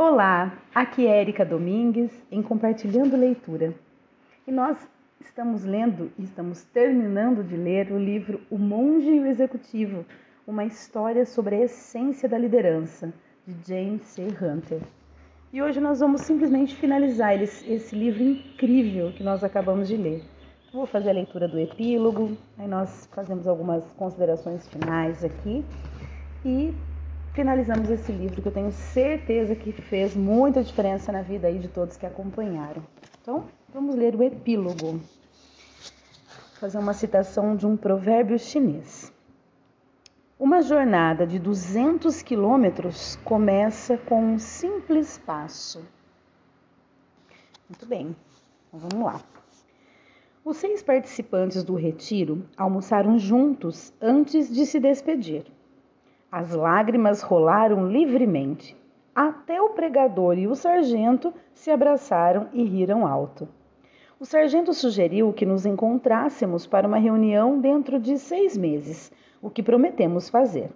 Olá, aqui é Erika Domingues em Compartilhando Leitura. E nós estamos lendo estamos terminando de ler o livro O Monge e o Executivo, uma história sobre a essência da liderança, de James C. Hunter. E hoje nós vamos simplesmente finalizar esse livro incrível que nós acabamos de ler. Vou fazer a leitura do epílogo, aí nós fazemos algumas considerações finais aqui e finalizamos esse livro que eu tenho certeza que fez muita diferença na vida aí de todos que acompanharam. Então, vamos ler o epílogo. Vou fazer uma citação de um provérbio chinês. Uma jornada de 200 quilômetros começa com um simples passo. Muito bem, então vamos lá. Os seis participantes do retiro almoçaram juntos antes de se despedir. As lágrimas rolaram livremente. Até o pregador e o sargento se abraçaram e riram alto. O sargento sugeriu que nos encontrássemos para uma reunião dentro de seis meses, o que prometemos fazer.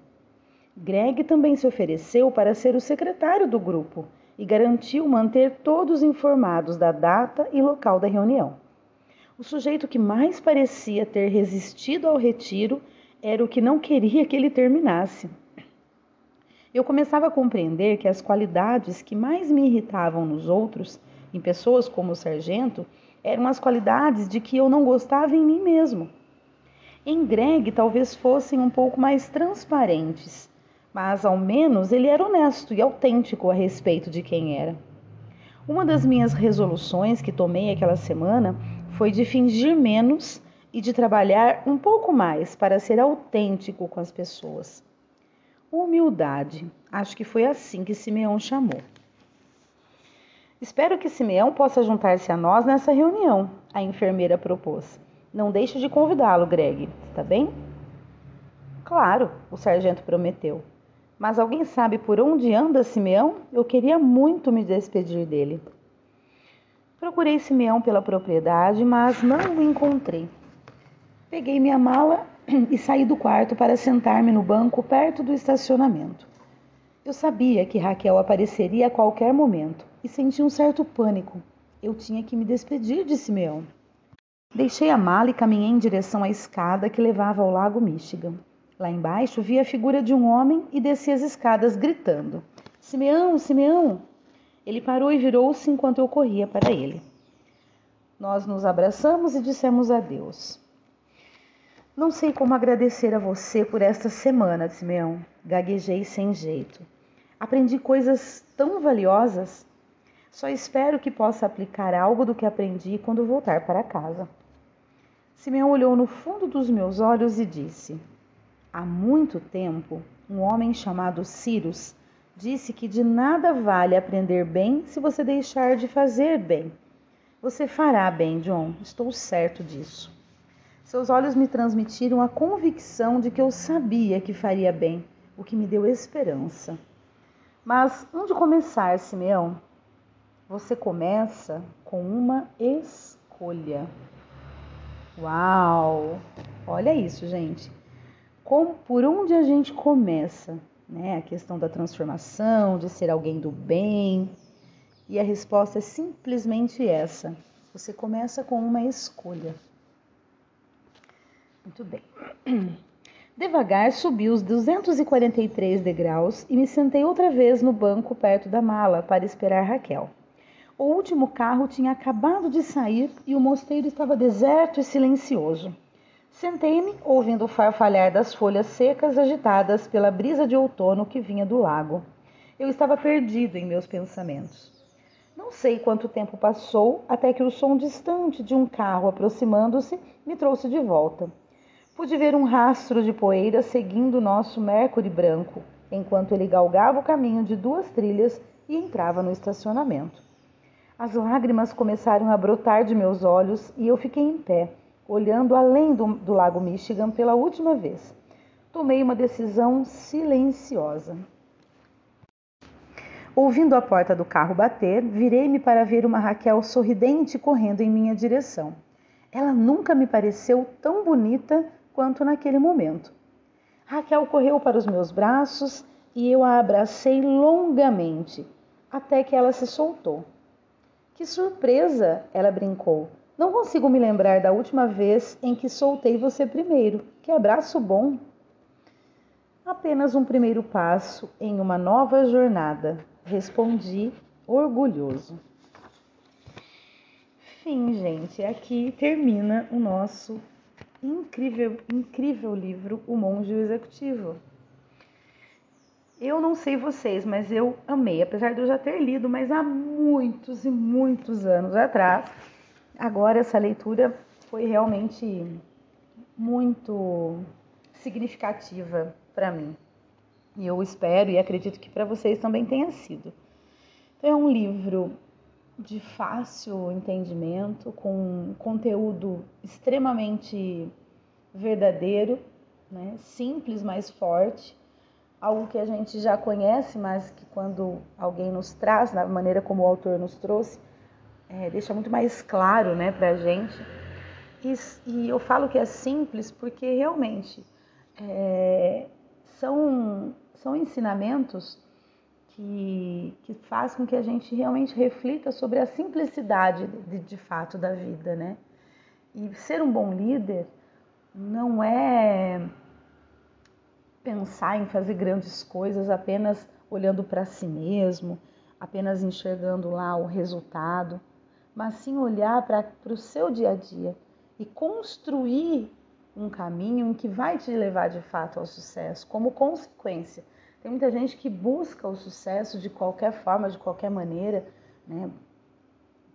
Greg também se ofereceu para ser o secretário do grupo e garantiu manter todos informados da data e local da reunião. O sujeito que mais parecia ter resistido ao retiro era o que não queria que ele terminasse. Eu começava a compreender que as qualidades que mais me irritavam nos outros, em pessoas como o sargento, eram as qualidades de que eu não gostava em mim mesmo. Em Greg talvez fossem um pouco mais transparentes, mas ao menos ele era honesto e autêntico a respeito de quem era. Uma das minhas resoluções que tomei aquela semana foi de fingir menos e de trabalhar um pouco mais para ser autêntico com as pessoas. Humildade. Acho que foi assim que Simeão chamou. Espero que Simeão possa juntar-se a nós nessa reunião, a enfermeira propôs. Não deixe de convidá-lo, Greg, está bem? Claro, o sargento prometeu. Mas alguém sabe por onde anda Simeão? Eu queria muito me despedir dele. Procurei Simeão pela propriedade, mas não o encontrei. Peguei minha mala e saí do quarto para sentar-me no banco perto do estacionamento. Eu sabia que Raquel apareceria a qualquer momento e senti um certo pânico. Eu tinha que me despedir de Simeão. Deixei a mala e caminhei em direção à escada que levava ao lago Michigan. Lá embaixo vi a figura de um homem e desci as escadas gritando: Simeão, Simeão! Ele parou e virou-se enquanto eu corria para ele. Nós nos abraçamos e dissemos adeus. Não sei como agradecer a você por esta semana, Simeão. Gaguejei sem jeito. Aprendi coisas tão valiosas. Só espero que possa aplicar algo do que aprendi quando voltar para casa. Simeão olhou no fundo dos meus olhos e disse: Há muito tempo, um homem chamado Cyrus disse que de nada vale aprender bem se você deixar de fazer bem. Você fará bem, John, estou certo disso. Seus olhos me transmitiram a convicção de que eu sabia que faria bem, o que me deu esperança. Mas onde começar, Simeão? Você começa com uma escolha. Uau! Olha isso, gente. Como, por onde a gente começa? Né? A questão da transformação, de ser alguém do bem. E a resposta é simplesmente essa: você começa com uma escolha. Muito bem. Devagar subi os 243 degraus e me sentei outra vez no banco perto da mala para esperar Raquel. O último carro tinha acabado de sair e o mosteiro estava deserto e silencioso. Sentei-me, ouvindo o farfalhar das folhas secas agitadas pela brisa de outono que vinha do lago. Eu estava perdido em meus pensamentos. Não sei quanto tempo passou até que o som distante de um carro aproximando-se me trouxe de volta. Pude ver um rastro de poeira seguindo o nosso Mercury branco, enquanto ele galgava o caminho de duas trilhas e entrava no estacionamento. As lágrimas começaram a brotar de meus olhos e eu fiquei em pé, olhando além do, do lago Michigan pela última vez. Tomei uma decisão silenciosa. Ouvindo a porta do carro bater, virei-me para ver uma Raquel sorridente correndo em minha direção. Ela nunca me pareceu tão bonita quanto naquele momento. Raquel correu para os meus braços e eu a abracei longamente. até que ela se soltou. Que surpresa! Ela brincou. Não consigo me lembrar da última vez em que soltei você primeiro. Que abraço bom! Apenas um primeiro passo em uma nova jornada, respondi orgulhoso. Fim, gente. Aqui termina o nosso incrível, incrível livro, O Monge Executivo. Eu não sei vocês, mas eu amei, apesar de eu já ter lido, mas há muitos e muitos anos atrás. Agora essa leitura foi realmente muito significativa para mim. E eu espero e acredito que para vocês também tenha sido. Então, é um livro de fácil entendimento, com conteúdo extremamente verdadeiro, né? simples, mas forte algo que a gente já conhece, mas que quando alguém nos traz, da maneira como o autor nos trouxe, é, deixa muito mais claro né, para a gente. E, e, eu falo que é simples porque realmente é, são, são ensinamentos que, que faz com que a gente realmente reflita sobre a simplicidade de, de fato da vida, né? E ser um bom líder não é pensar em fazer grandes coisas apenas olhando para si mesmo, apenas enxergando lá o resultado, mas sim olhar para o seu dia a dia e construir um caminho em que vai te levar de fato ao sucesso, como consequência. Tem muita gente que busca o sucesso de qualquer forma, de qualquer maneira, né?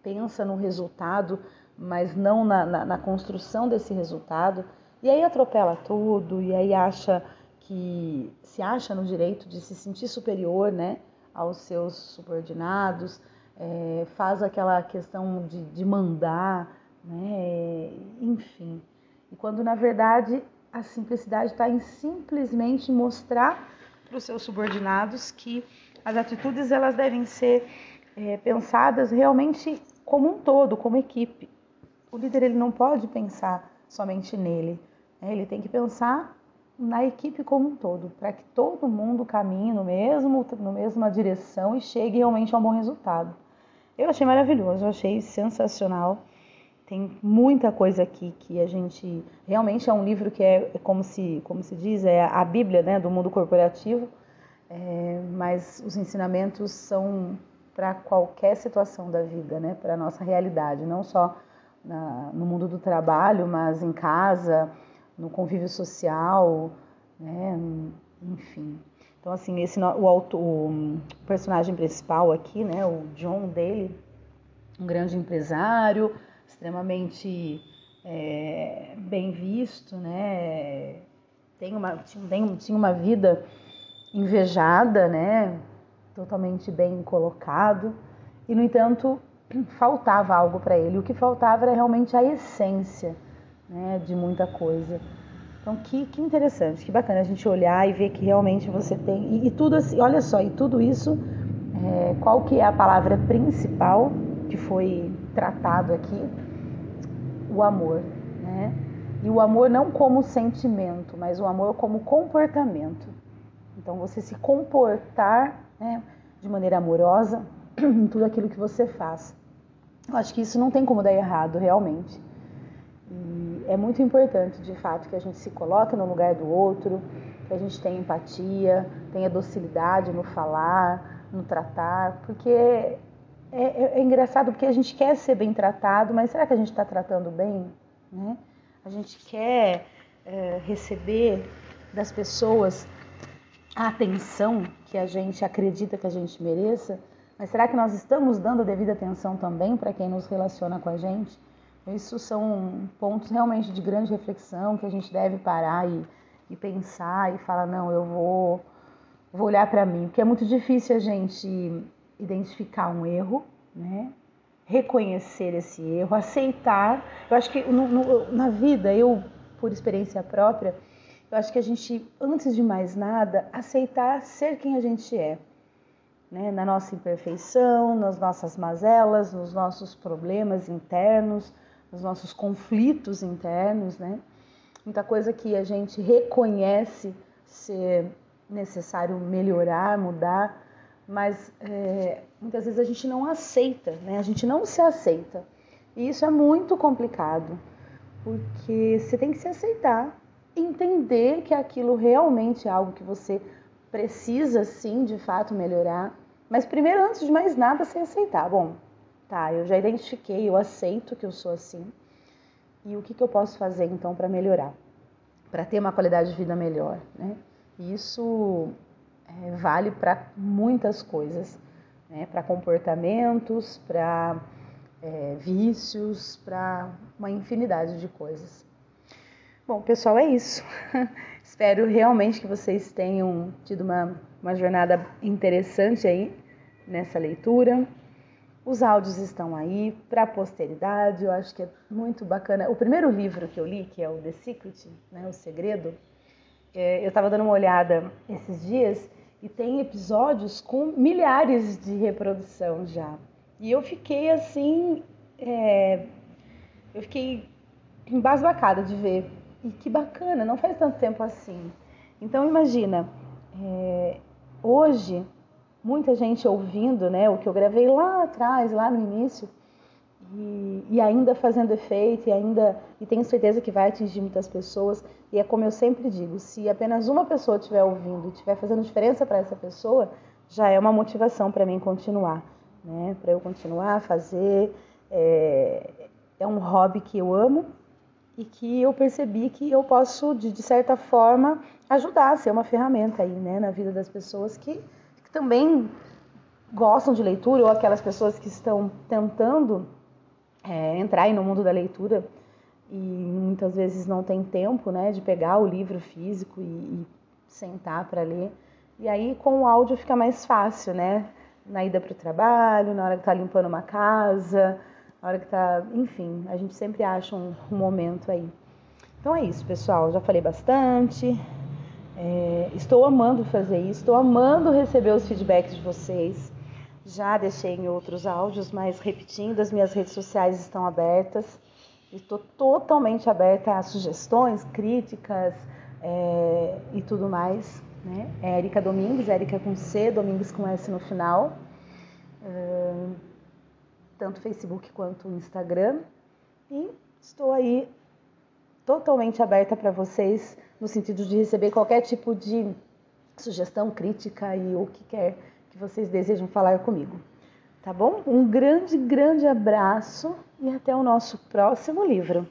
pensa no resultado, mas não na, na, na construção desse resultado, e aí atropela tudo, e aí acha que se acha no direito de se sentir superior né, aos seus subordinados, é, faz aquela questão de, de mandar, né, enfim. E quando na verdade a simplicidade está em simplesmente mostrar para os seus subordinados que as atitudes elas devem ser é, pensadas realmente como um todo, como equipe. O líder ele não pode pensar somente nele, né? ele tem que pensar na equipe como um todo, para que todo mundo caminhe no mesmo, no mesma direção e chegue realmente a um bom resultado. Eu achei maravilhoso, eu achei sensacional. Tem muita coisa aqui que a gente realmente é um livro que é, é como se como se diz é a Bíblia né, do mundo corporativo, é, mas os ensinamentos são para qualquer situação da vida, né, para nossa realidade, não só na, no mundo do trabalho, mas em casa, no convívio social, né? enfim. Então, assim, esse, o, auto, o personagem principal aqui, né, o John dele, um grande empresário, extremamente é, bem visto, né, tem uma, tinha, tinha uma vida invejada, né, totalmente bem colocado, e, no entanto, faltava algo para ele. O que faltava era realmente a essência, né, de muita coisa. Então, que, que interessante, que bacana a gente olhar e ver que realmente você tem. E, e tudo assim, olha só, e tudo isso, é, qual que é a palavra principal que foi tratado aqui? O amor, né? E o amor não como sentimento, mas o amor como comportamento. Então, você se comportar né, de maneira amorosa em tudo aquilo que você faz. Eu acho que isso não tem como dar errado, realmente. E é muito importante, de fato, que a gente se coloque no lugar do outro, que a gente tenha empatia, tenha docilidade no falar, no tratar, porque é, é, é engraçado porque a gente quer ser bem tratado, mas será que a gente está tratando bem? Né? A gente quer é, receber das pessoas a atenção que a gente acredita que a gente mereça, mas será que nós estamos dando a devida atenção também para quem nos relaciona com a gente? Isso são pontos realmente de grande reflexão que a gente deve parar e, e pensar e falar: não, eu vou, vou olhar para mim, porque é muito difícil a gente identificar um erro, né? reconhecer esse erro, aceitar. Eu acho que no, no, na vida, eu, por experiência própria, eu acho que a gente, antes de mais nada, aceitar ser quem a gente é. Né? Na nossa imperfeição, nas nossas mazelas, nos nossos problemas internos, os nossos conflitos internos, né? Muita coisa que a gente reconhece ser necessário melhorar, mudar, mas é, muitas vezes a gente não aceita, né? A gente não se aceita. E isso é muito complicado, porque você tem que se aceitar, entender que aquilo realmente é algo que você precisa sim, de fato, melhorar. Mas primeiro, antes de mais nada, se aceitar. Bom, tá, eu já identifiquei, eu aceito que eu sou assim. E o que, que eu posso fazer então para melhorar? Para ter uma qualidade de vida melhor, né? Isso vale para muitas coisas, né? para comportamentos, para é, vícios, para uma infinidade de coisas. Bom, pessoal, é isso. Espero realmente que vocês tenham tido uma, uma jornada interessante aí nessa leitura. Os áudios estão aí para a posteridade, eu acho que é muito bacana. O primeiro livro que eu li, que é o The Secret, né, O Segredo, é, eu estava dando uma olhada esses dias e tem episódios com milhares de reprodução já. E eu fiquei assim, é, eu fiquei embasbacada de ver. E que bacana, não faz tanto tempo assim. Então imagina, é, hoje muita gente ouvindo, né, o que eu gravei lá atrás, lá no início, e, e, ainda fazendo efeito, e ainda e tenho certeza que vai atingir muitas pessoas. E é como eu sempre digo, se apenas uma pessoa estiver ouvindo e estiver fazendo diferença para essa pessoa, já é uma motivação para mim continuar, né? Para eu continuar a fazer. É, é um hobby que eu amo e que eu percebi que eu posso, de, de certa forma, ajudar, ser uma ferramenta aí, né, na vida das pessoas que, que também gostam de leitura ou aquelas pessoas que estão tentando é, entrar no mundo da leitura e muitas vezes não tem tempo, né, de pegar o livro físico e, e sentar para ler. E aí com o áudio fica mais fácil, né? Na ida para o trabalho, na hora que está limpando uma casa, na hora que está, enfim, a gente sempre acha um, um, momento aí. Então é isso, pessoal. Já falei bastante. É, estou amando fazer isso, estou amando receber os feedbacks de vocês. Já deixei em outros áudios, mas repetindo, as minhas redes sociais estão abertas. Estou totalmente aberta a sugestões, críticas é, e tudo mais. Né? É Erika Domingues, Erika com C, Domingues com S no final. É, tanto Facebook quanto Instagram. E estou aí totalmente aberta para vocês, no sentido de receber qualquer tipo de sugestão, crítica e o que quer que vocês desejam falar comigo. Tá bom? Um grande, grande abraço e até o nosso próximo livro.